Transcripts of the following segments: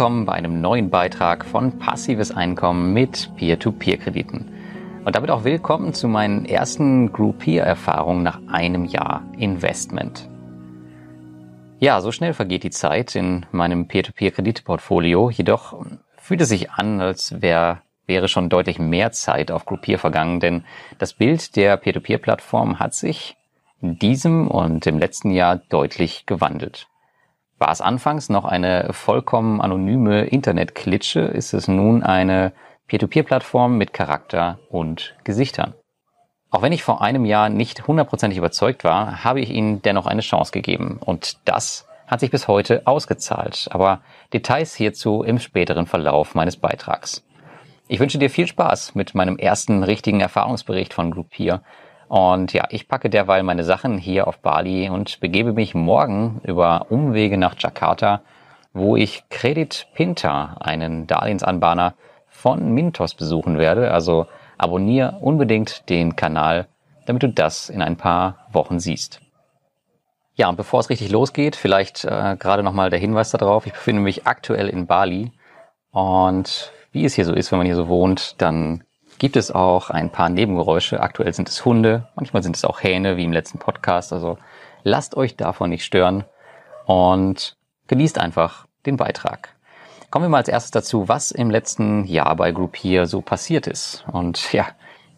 Willkommen bei einem neuen Beitrag von Passives Einkommen mit Peer-to-Peer-Krediten. Und damit auch willkommen zu meinen ersten Groupier-Erfahrungen nach einem Jahr Investment. Ja, so schnell vergeht die Zeit in meinem Peer-to-Peer-Kreditportfolio. Jedoch fühlt es sich an, als wäre wäre schon deutlich mehr Zeit auf Groupier vergangen, denn das Bild der Peer-to-Peer-Plattform hat sich in diesem und im letzten Jahr deutlich gewandelt. War es anfangs noch eine vollkommen anonyme Internetklitsche, ist es nun eine Peer-to-Peer-Plattform mit Charakter und Gesichtern. Auch wenn ich vor einem Jahr nicht hundertprozentig überzeugt war, habe ich ihnen dennoch eine Chance gegeben. Und das hat sich bis heute ausgezahlt. Aber Details hierzu im späteren Verlauf meines Beitrags. Ich wünsche dir viel Spaß mit meinem ersten richtigen Erfahrungsbericht von Groupier. Und ja, ich packe derweil meine Sachen hier auf Bali und begebe mich morgen über Umwege nach Jakarta, wo ich Credit Pinta, einen Darlehensanbahner von Mintos besuchen werde. Also abonniere unbedingt den Kanal, damit du das in ein paar Wochen siehst. Ja, und bevor es richtig losgeht, vielleicht äh, gerade nochmal der Hinweis darauf, ich befinde mich aktuell in Bali und wie es hier so ist, wenn man hier so wohnt, dann gibt es auch ein paar Nebengeräusche. Aktuell sind es Hunde, manchmal sind es auch Hähne, wie im letzten Podcast. Also lasst euch davon nicht stören und genießt einfach den Beitrag. Kommen wir mal als erstes dazu, was im letzten Jahr bei Group hier so passiert ist. Und ja,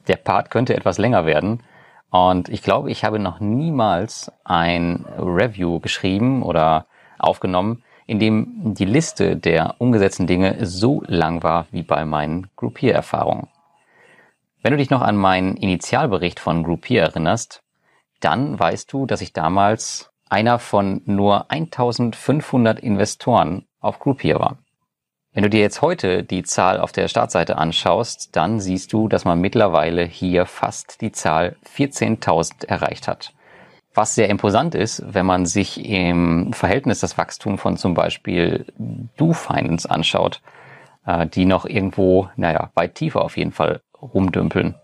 der Part könnte etwas länger werden. Und ich glaube, ich habe noch niemals ein Review geschrieben oder aufgenommen, in dem die Liste der umgesetzten Dinge so lang war wie bei meinen Groupier-Erfahrungen. Wenn du dich noch an meinen Initialbericht von Groupier erinnerst, dann weißt du, dass ich damals einer von nur 1500 Investoren auf Groupier war. Wenn du dir jetzt heute die Zahl auf der Startseite anschaust, dann siehst du, dass man mittlerweile hier fast die Zahl 14.000 erreicht hat. Was sehr imposant ist, wenn man sich im Verhältnis das Wachstum von zum Beispiel Do Finance anschaut, äh, die noch irgendwo, naja, weit tiefer auf jeden Fall rumdümpeln.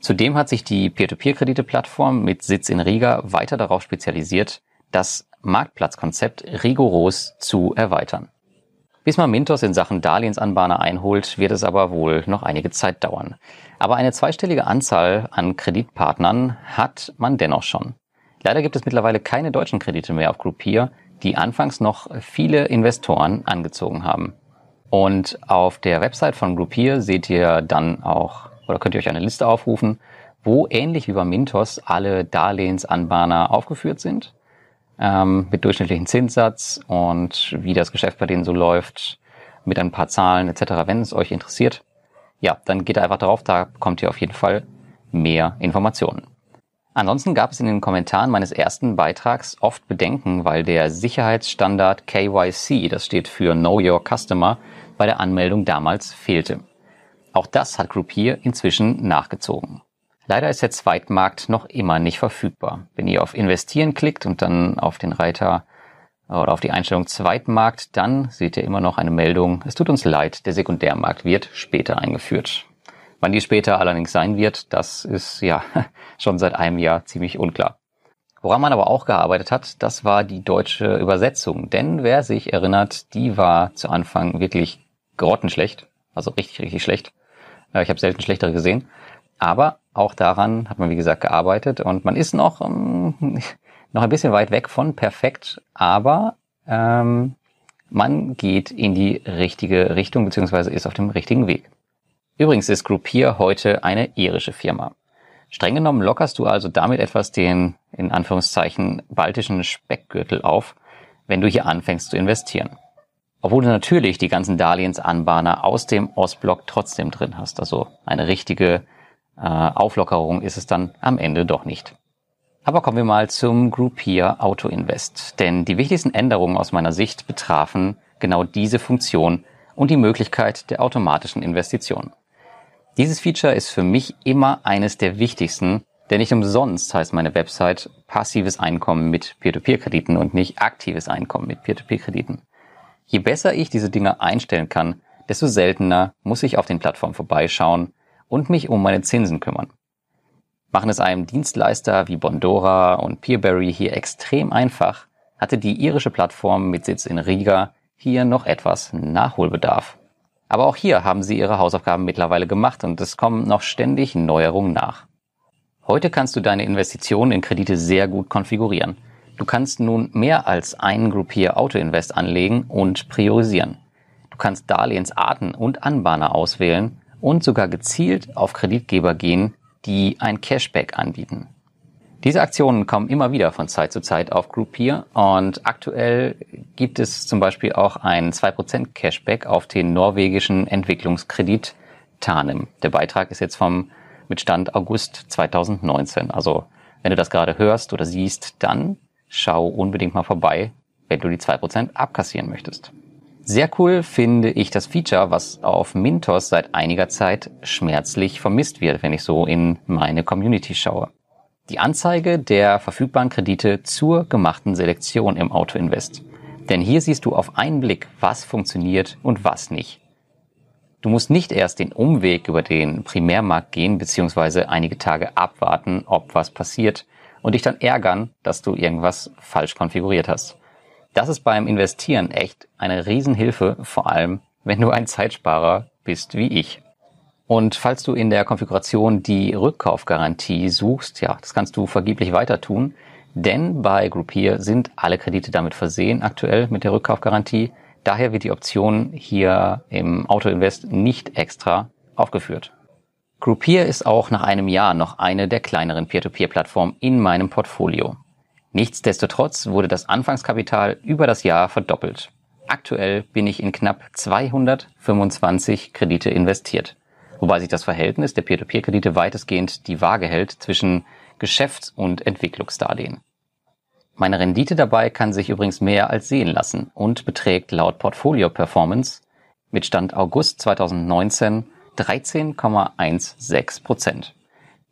Zudem hat sich die Peer-to-Peer-Kredite-Plattform mit Sitz in Riga weiter darauf spezialisiert, das Marktplatzkonzept rigoros zu erweitern. Bis man Mintos in Sachen Darlehensanbahner einholt, wird es aber wohl noch einige Zeit dauern. Aber eine zweistellige Anzahl an Kreditpartnern hat man dennoch schon. Leider gibt es mittlerweile keine deutschen Kredite mehr auf Groupier, die anfangs noch viele Investoren angezogen haben. Und auf der Website von Groupier seht ihr dann auch, oder könnt ihr euch eine Liste aufrufen, wo ähnlich wie bei Mintos alle Darlehensanbahner aufgeführt sind, ähm, mit durchschnittlichen Zinssatz und wie das Geschäft bei denen so läuft, mit ein paar Zahlen etc., wenn es euch interessiert. Ja, dann geht einfach drauf, da bekommt ihr auf jeden Fall mehr Informationen. Ansonsten gab es in den Kommentaren meines ersten Beitrags oft Bedenken, weil der Sicherheitsstandard KYC, das steht für Know Your Customer, bei der Anmeldung damals fehlte. Auch das hat Groupier inzwischen nachgezogen. Leider ist der Zweitmarkt noch immer nicht verfügbar. Wenn ihr auf Investieren klickt und dann auf den Reiter oder auf die Einstellung Zweitmarkt, dann seht ihr immer noch eine Meldung, es tut uns leid, der Sekundärmarkt wird später eingeführt. Wann die später allerdings sein wird, das ist ja schon seit einem Jahr ziemlich unklar. Woran man aber auch gearbeitet hat, das war die deutsche Übersetzung. Denn wer sich erinnert, die war zu Anfang wirklich grottenschlecht. Also richtig, richtig schlecht. Äh, ich habe selten schlechtere gesehen. Aber auch daran hat man, wie gesagt, gearbeitet. Und man ist noch, ähm, noch ein bisschen weit weg von perfekt. Aber ähm, man geht in die richtige Richtung, beziehungsweise ist auf dem richtigen Weg. Übrigens ist Groupier heute eine irische Firma. Streng genommen lockerst du also damit etwas den, in Anführungszeichen, baltischen Speckgürtel auf, wenn du hier anfängst zu investieren. Obwohl du natürlich die ganzen Darlehensanbahner aus dem Ostblock trotzdem drin hast. Also eine richtige äh, Auflockerung ist es dann am Ende doch nicht. Aber kommen wir mal zum Groupier Auto Invest. Denn die wichtigsten Änderungen aus meiner Sicht betrafen genau diese Funktion und die Möglichkeit der automatischen Investition. Dieses Feature ist für mich immer eines der wichtigsten, denn nicht umsonst heißt meine Website passives Einkommen mit Peer-to-Peer-Krediten und nicht aktives Einkommen mit Peer-to-Peer-Krediten. Je besser ich diese Dinge einstellen kann, desto seltener muss ich auf den Plattformen vorbeischauen und mich um meine Zinsen kümmern. Machen es einem Dienstleister wie Bondora und Peerberry hier extrem einfach, hatte die irische Plattform mit Sitz in Riga hier noch etwas Nachholbedarf. Aber auch hier haben sie ihre Hausaufgaben mittlerweile gemacht und es kommen noch ständig Neuerungen nach. Heute kannst du deine Investitionen in Kredite sehr gut konfigurieren. Du kannst nun mehr als einen Groupier Auto Invest anlegen und priorisieren. Du kannst Darlehensarten und Anbahner auswählen und sogar gezielt auf Kreditgeber gehen, die ein Cashback anbieten. Diese Aktionen kommen immer wieder von Zeit zu Zeit auf Groupier und aktuell gibt es zum Beispiel auch ein 2% Cashback auf den norwegischen Entwicklungskredit Tanem. Der Beitrag ist jetzt vom mit Stand August 2019. Also wenn du das gerade hörst oder siehst, dann schau unbedingt mal vorbei, wenn du die 2% abkassieren möchtest. Sehr cool finde ich das Feature, was auf Mintos seit einiger Zeit schmerzlich vermisst wird, wenn ich so in meine Community schaue. Die Anzeige der verfügbaren Kredite zur gemachten Selektion im Autoinvest. Denn hier siehst du auf einen Blick, was funktioniert und was nicht. Du musst nicht erst den Umweg über den Primärmarkt gehen bzw. einige Tage abwarten, ob was passiert und dich dann ärgern, dass du irgendwas falsch konfiguriert hast. Das ist beim Investieren echt eine Riesenhilfe, vor allem wenn du ein Zeitsparer bist wie ich. Und falls du in der Konfiguration die Rückkaufgarantie suchst, ja, das kannst du vergeblich weiter tun, denn bei Groupier sind alle Kredite damit versehen aktuell mit der Rückkaufgarantie. Daher wird die Option hier im Autoinvest nicht extra aufgeführt. Groupier ist auch nach einem Jahr noch eine der kleineren Peer-to-Peer-Plattformen in meinem Portfolio. Nichtsdestotrotz wurde das Anfangskapital über das Jahr verdoppelt. Aktuell bin ich in knapp 225 Kredite investiert wobei sich das Verhältnis der Peer-to-Peer-Kredite weitestgehend die Waage hält zwischen Geschäfts- und Entwicklungsdarlehen. Meine Rendite dabei kann sich übrigens mehr als sehen lassen und beträgt laut Portfolio Performance mit Stand August 2019 13,16 Prozent.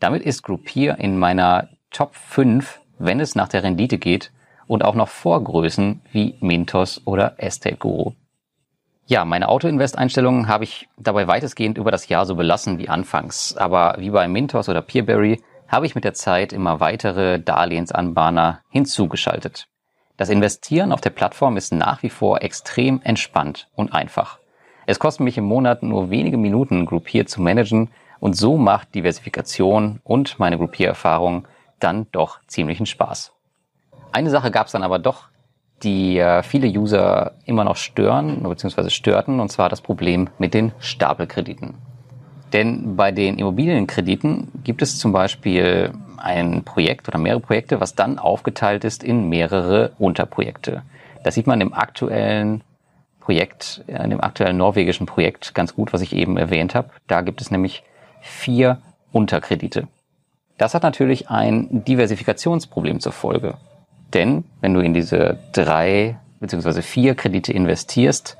Damit ist Groupier in meiner Top 5, wenn es nach der Rendite geht und auch noch vor Größen wie Mintos oder Estate Guru. Ja, meine Auto-Invest-Einstellungen habe ich dabei weitestgehend über das Jahr so belassen wie anfangs. Aber wie bei Mintos oder Peerberry habe ich mit der Zeit immer weitere Darlehensanbahner hinzugeschaltet. Das Investieren auf der Plattform ist nach wie vor extrem entspannt und einfach. Es kostet mich im Monat nur wenige Minuten, Groupier zu managen und so macht Diversifikation und meine Groupier-Erfahrung dann doch ziemlichen Spaß. Eine Sache gab es dann aber doch, die äh, viele User immer noch stören bzw. störten, und zwar das Problem mit den Stapelkrediten. Denn bei den Immobilienkrediten gibt es zum Beispiel ein Projekt oder mehrere Projekte, was dann aufgeteilt ist in mehrere Unterprojekte. Das sieht man im aktuellen Projekt, in dem aktuellen norwegischen Projekt ganz gut, was ich eben erwähnt habe. Da gibt es nämlich vier Unterkredite. Das hat natürlich ein Diversifikationsproblem zur Folge. Denn wenn du in diese drei beziehungsweise vier Kredite investierst,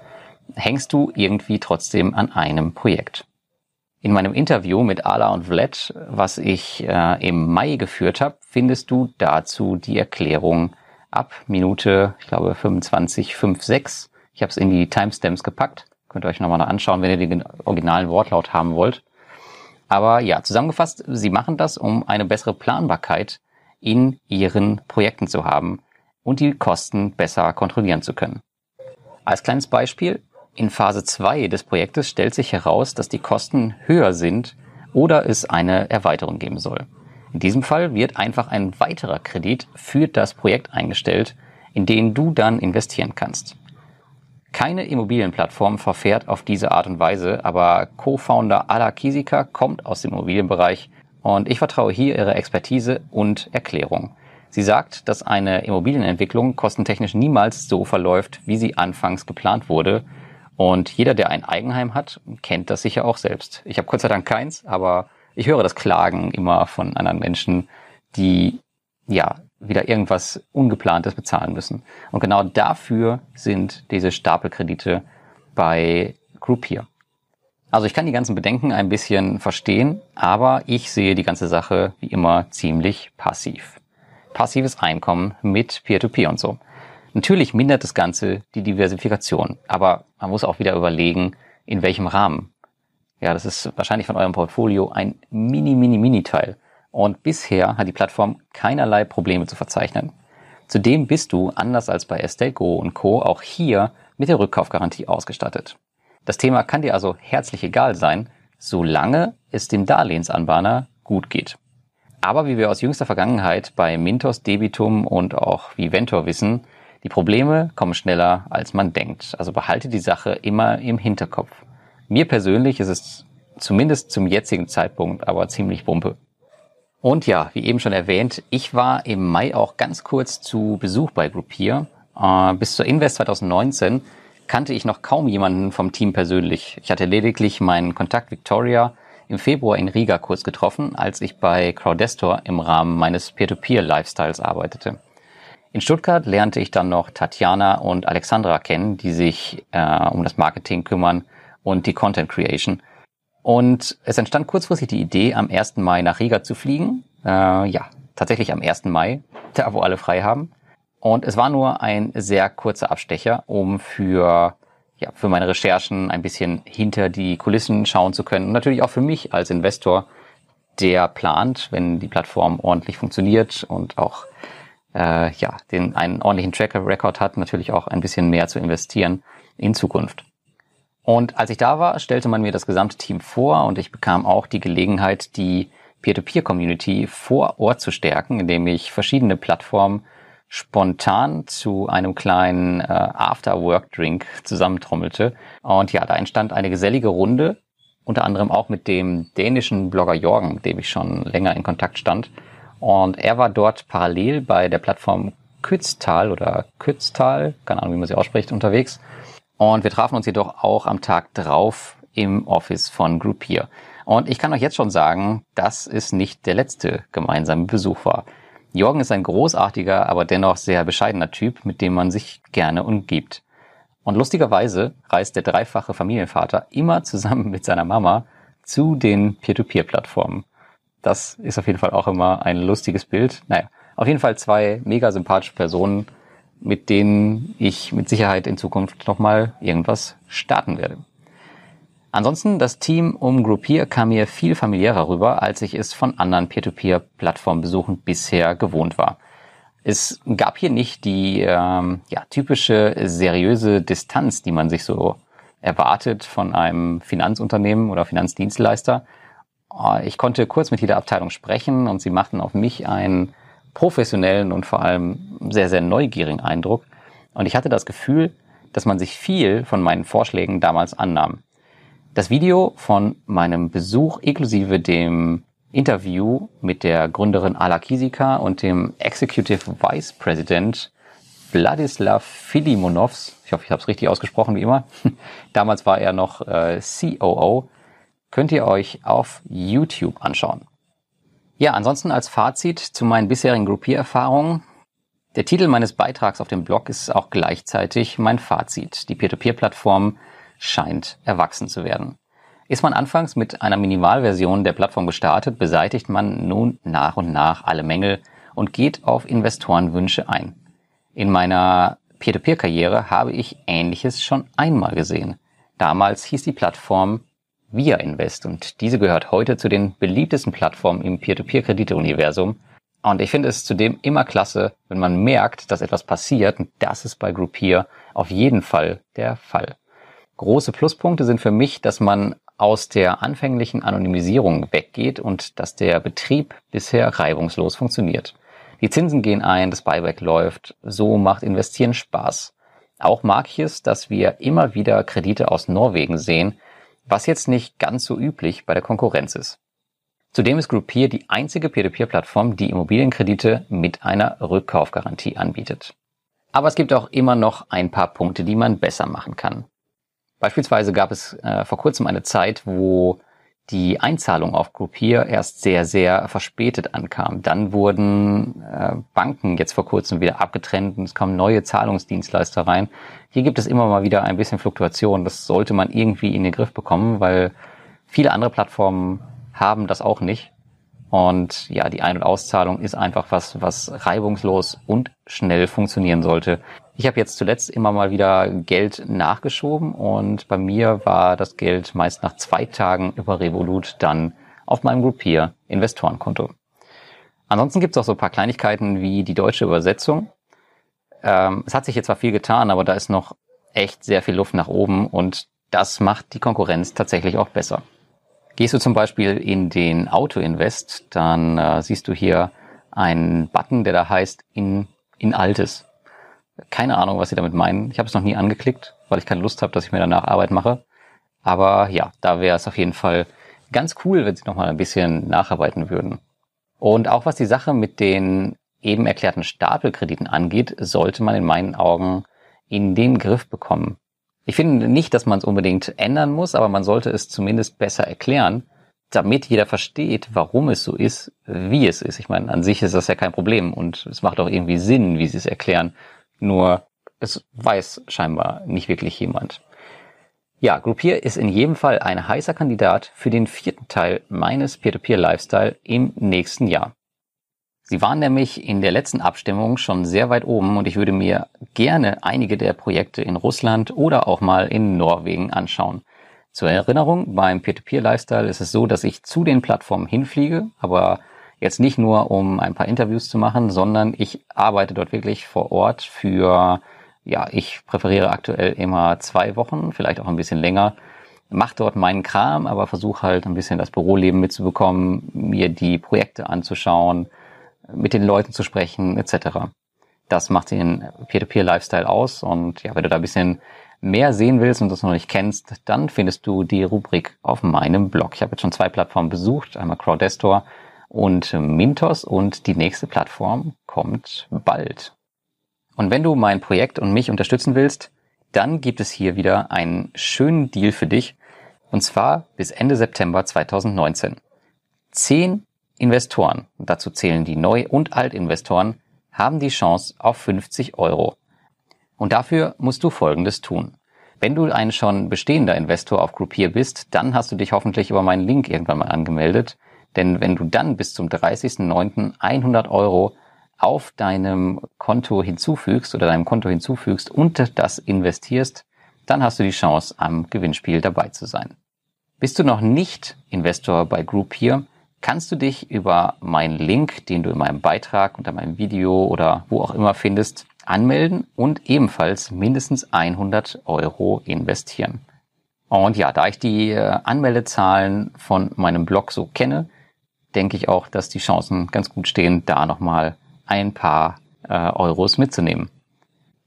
hängst du irgendwie trotzdem an einem Projekt. In meinem Interview mit Ala und Vlad, was ich äh, im Mai geführt habe, findest du dazu die Erklärung ab Minute, ich glaube 25, 5, 6. Ich habe es in die Timestamps gepackt. Könnt ihr euch nochmal anschauen, wenn ihr den originalen Wortlaut haben wollt. Aber ja, zusammengefasst, sie machen das, um eine bessere Planbarkeit in ihren Projekten zu haben und die Kosten besser kontrollieren zu können. Als kleines Beispiel, in Phase 2 des Projektes stellt sich heraus, dass die Kosten höher sind oder es eine Erweiterung geben soll. In diesem Fall wird einfach ein weiterer Kredit für das Projekt eingestellt, in den du dann investieren kannst. Keine Immobilienplattform verfährt auf diese Art und Weise, aber Co-Founder Ala Kisika kommt aus dem Immobilienbereich und ich vertraue hier ihrer Expertise und Erklärung. Sie sagt, dass eine Immobilienentwicklung kostentechnisch niemals so verläuft, wie sie anfangs geplant wurde. Und jeder, der ein Eigenheim hat, kennt das sicher auch selbst. Ich habe Gott sei Dank keins, aber ich höre das Klagen immer von anderen Menschen, die ja wieder irgendwas Ungeplantes bezahlen müssen. Und genau dafür sind diese Stapelkredite bei Groupier. Also ich kann die ganzen Bedenken ein bisschen verstehen, aber ich sehe die ganze Sache wie immer ziemlich passiv. Passives Einkommen mit Peer-to-Peer -Peer und so. Natürlich mindert das Ganze die Diversifikation, aber man muss auch wieder überlegen, in welchem Rahmen. Ja, das ist wahrscheinlich von eurem Portfolio ein mini, mini, mini Teil. Und bisher hat die Plattform keinerlei Probleme zu verzeichnen. Zudem bist du, anders als bei Estelco und Co., auch hier mit der Rückkaufgarantie ausgestattet. Das Thema kann dir also herzlich egal sein, solange es dem Darlehensanbahner gut geht. Aber wie wir aus jüngster Vergangenheit bei Mintos, Debitum und auch Viventor wissen, die Probleme kommen schneller, als man denkt. Also behalte die Sache immer im Hinterkopf. Mir persönlich ist es zumindest zum jetzigen Zeitpunkt aber ziemlich wumpe. Und ja, wie eben schon erwähnt, ich war im Mai auch ganz kurz zu Besuch bei Groupier. Äh, bis zur Invest 2019 kannte ich noch kaum jemanden vom Team persönlich. Ich hatte lediglich meinen Kontakt Victoria im Februar in Riga kurz getroffen, als ich bei Crowdestor im Rahmen meines Peer-to-Peer-Lifestyles arbeitete. In Stuttgart lernte ich dann noch Tatjana und Alexandra kennen, die sich äh, um das Marketing kümmern und die Content Creation. Und es entstand kurzfristig die Idee, am 1. Mai nach Riga zu fliegen. Äh, ja, tatsächlich am 1. Mai, da wo alle frei haben. Und es war nur ein sehr kurzer Abstecher, um für ja, für meine Recherchen ein bisschen hinter die Kulissen schauen zu können. Und natürlich auch für mich als Investor, der plant, wenn die Plattform ordentlich funktioniert und auch äh, ja, den einen ordentlichen Tracker Record hat, natürlich auch ein bisschen mehr zu investieren in Zukunft. Und als ich da war, stellte man mir das gesamte Team vor und ich bekam auch die Gelegenheit, die Peer-to-Peer-Community vor Ort zu stärken, indem ich verschiedene Plattformen spontan zu einem kleinen äh, After-Work-Drink zusammentrommelte. Und ja, da entstand eine gesellige Runde, unter anderem auch mit dem dänischen Blogger Jorgen, dem ich schon länger in Kontakt stand. Und er war dort parallel bei der Plattform Kütztal oder Kütztal, keine Ahnung, wie man sie ausspricht, unterwegs. Und wir trafen uns jedoch auch am Tag drauf im Office von Groupier. Und ich kann euch jetzt schon sagen, dass es nicht der letzte gemeinsame Besuch war. Jorgen ist ein großartiger, aber dennoch sehr bescheidener Typ, mit dem man sich gerne umgibt. Und lustigerweise reist der dreifache Familienvater immer zusammen mit seiner Mama zu den Peer-to-Peer-Plattformen. Das ist auf jeden Fall auch immer ein lustiges Bild. Naja, auf jeden Fall zwei mega sympathische Personen, mit denen ich mit Sicherheit in Zukunft nochmal irgendwas starten werde. Ansonsten, das Team um Groupier kam mir viel familiärer rüber, als ich es von anderen Peer-to-Peer-Plattformbesuchen bisher gewohnt war. Es gab hier nicht die ähm, ja, typische seriöse Distanz, die man sich so erwartet von einem Finanzunternehmen oder Finanzdienstleister. Äh, ich konnte kurz mit jeder Abteilung sprechen und sie machten auf mich einen professionellen und vor allem sehr, sehr neugierigen Eindruck. Und ich hatte das Gefühl, dass man sich viel von meinen Vorschlägen damals annahm. Das Video von meinem Besuch inklusive dem Interview mit der Gründerin Ala Kisika und dem Executive Vice President Vladislav Filimonovs, ich hoffe, ich habe es richtig ausgesprochen wie immer, damals war er noch äh, COO, könnt ihr euch auf YouTube anschauen. Ja, ansonsten als Fazit zu meinen bisherigen Groupiererfahrungen. Der Titel meines Beitrags auf dem Blog ist auch gleichzeitig mein Fazit. Die Peer-to-Peer-Plattform scheint erwachsen zu werden. Ist man anfangs mit einer Minimalversion der Plattform gestartet, beseitigt man nun nach und nach alle Mängel und geht auf Investorenwünsche ein. In meiner Peer-to-Peer-Karriere habe ich Ähnliches schon einmal gesehen. Damals hieß die Plattform Via Invest und diese gehört heute zu den beliebtesten Plattformen im Peer-to-Peer-Kredite-Universum. Und ich finde es zudem immer klasse, wenn man merkt, dass etwas passiert und das ist bei Groupier auf jeden Fall der Fall. Große Pluspunkte sind für mich, dass man aus der anfänglichen Anonymisierung weggeht und dass der Betrieb bisher reibungslos funktioniert. Die Zinsen gehen ein, das Buyback läuft, so macht Investieren Spaß. Auch mag ich es, dass wir immer wieder Kredite aus Norwegen sehen, was jetzt nicht ganz so üblich bei der Konkurrenz ist. Zudem ist Groupier die einzige Peer-to-Peer-Plattform, die Immobilienkredite mit einer Rückkaufgarantie anbietet. Aber es gibt auch immer noch ein paar Punkte, die man besser machen kann. Beispielsweise gab es äh, vor kurzem eine Zeit, wo die Einzahlung auf Groupier erst sehr, sehr verspätet ankam. Dann wurden äh, Banken jetzt vor kurzem wieder abgetrennt und es kamen neue Zahlungsdienstleister rein. Hier gibt es immer mal wieder ein bisschen Fluktuation. Das sollte man irgendwie in den Griff bekommen, weil viele andere Plattformen haben das auch nicht. Und ja, die Ein- und Auszahlung ist einfach was, was reibungslos und schnell funktionieren sollte. Ich habe jetzt zuletzt immer mal wieder Geld nachgeschoben und bei mir war das Geld meist nach zwei Tagen über Revolut dann auf meinem Groupier Investorenkonto. Ansonsten gibt es auch so ein paar Kleinigkeiten wie die deutsche Übersetzung. Ähm, es hat sich jetzt zwar viel getan, aber da ist noch echt sehr viel Luft nach oben und das macht die Konkurrenz tatsächlich auch besser. Gehst du zum Beispiel in den Auto-Invest, dann äh, siehst du hier einen Button, der da heißt in, in Altes. Keine Ahnung, was sie damit meinen. Ich habe es noch nie angeklickt, weil ich keine Lust habe, dass ich mir danach Arbeit mache. Aber ja, da wäre es auf jeden Fall ganz cool, wenn sie noch mal ein bisschen nacharbeiten würden. Und auch was die Sache mit den eben erklärten Stapelkrediten angeht, sollte man in meinen Augen in den Griff bekommen. Ich finde nicht, dass man es unbedingt ändern muss, aber man sollte es zumindest besser erklären, damit jeder versteht, warum es so ist, wie es ist. Ich meine, an sich ist das ja kein Problem und es macht auch irgendwie Sinn, wie sie es erklären. Nur es weiß scheinbar nicht wirklich jemand. Ja, Groupier ist in jedem Fall ein heißer Kandidat für den vierten Teil meines Peer-to-Peer-Lifestyle im nächsten Jahr. Sie waren nämlich in der letzten Abstimmung schon sehr weit oben und ich würde mir gerne einige der Projekte in Russland oder auch mal in Norwegen anschauen. Zur Erinnerung, beim Peer-to-Peer-Lifestyle ist es so, dass ich zu den Plattformen hinfliege, aber jetzt nicht nur, um ein paar Interviews zu machen, sondern ich arbeite dort wirklich vor Ort für, ja, ich präferiere aktuell immer zwei Wochen, vielleicht auch ein bisschen länger, mache dort meinen Kram, aber versuche halt ein bisschen das Büroleben mitzubekommen, mir die Projekte anzuschauen, mit den Leuten zu sprechen, etc. Das macht den Peer-to-Peer-Lifestyle aus. Und ja, wenn du da ein bisschen mehr sehen willst und das noch nicht kennst, dann findest du die Rubrik auf meinem Blog. Ich habe jetzt schon zwei Plattformen besucht, einmal Crowdestor und Mintos und die nächste Plattform kommt bald. Und wenn du mein Projekt und mich unterstützen willst, dann gibt es hier wieder einen schönen Deal für dich. Und zwar bis Ende September 2019. Zehn Investoren, dazu zählen die Neu- und Altinvestoren, haben die Chance auf 50 Euro. Und dafür musst du Folgendes tun. Wenn du ein schon bestehender Investor auf Groupier bist, dann hast du dich hoffentlich über meinen Link irgendwann mal angemeldet. Denn wenn du dann bis zum 30.09. 100 Euro auf deinem Konto hinzufügst oder deinem Konto hinzufügst und das investierst, dann hast du die Chance, am Gewinnspiel dabei zu sein. Bist du noch nicht Investor bei Groupier, kannst du dich über meinen Link, den du in meinem Beitrag unter meinem Video oder wo auch immer findest, anmelden und ebenfalls mindestens 100 Euro investieren. Und ja, da ich die äh, Anmeldezahlen von meinem Blog so kenne, denke ich auch, dass die Chancen ganz gut stehen, da nochmal ein paar äh, Euros mitzunehmen.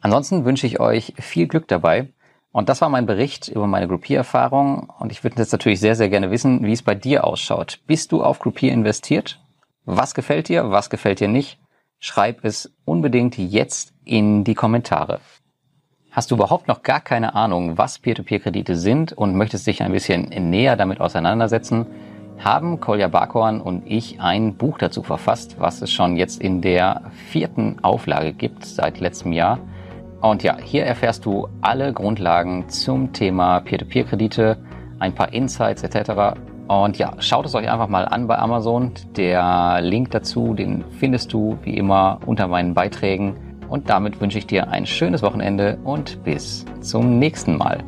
Ansonsten wünsche ich euch viel Glück dabei und das war mein Bericht über meine Groupier-Erfahrung. Und ich würde jetzt natürlich sehr, sehr gerne wissen, wie es bei dir ausschaut. Bist du auf Groupier investiert? Was gefällt dir? Was gefällt dir nicht? Schreib es unbedingt jetzt in die Kommentare. Hast du überhaupt noch gar keine Ahnung, was Peer-to-Peer-Kredite sind und möchtest dich ein bisschen näher damit auseinandersetzen, haben Kolja Barkhorn und ich ein Buch dazu verfasst, was es schon jetzt in der vierten Auflage gibt seit letztem Jahr. Und ja, hier erfährst du alle Grundlagen zum Thema Peer-to-Peer-Kredite, ein paar Insights etc. Und ja, schaut es euch einfach mal an bei Amazon. Der Link dazu, den findest du wie immer unter meinen Beiträgen. Und damit wünsche ich dir ein schönes Wochenende und bis zum nächsten Mal.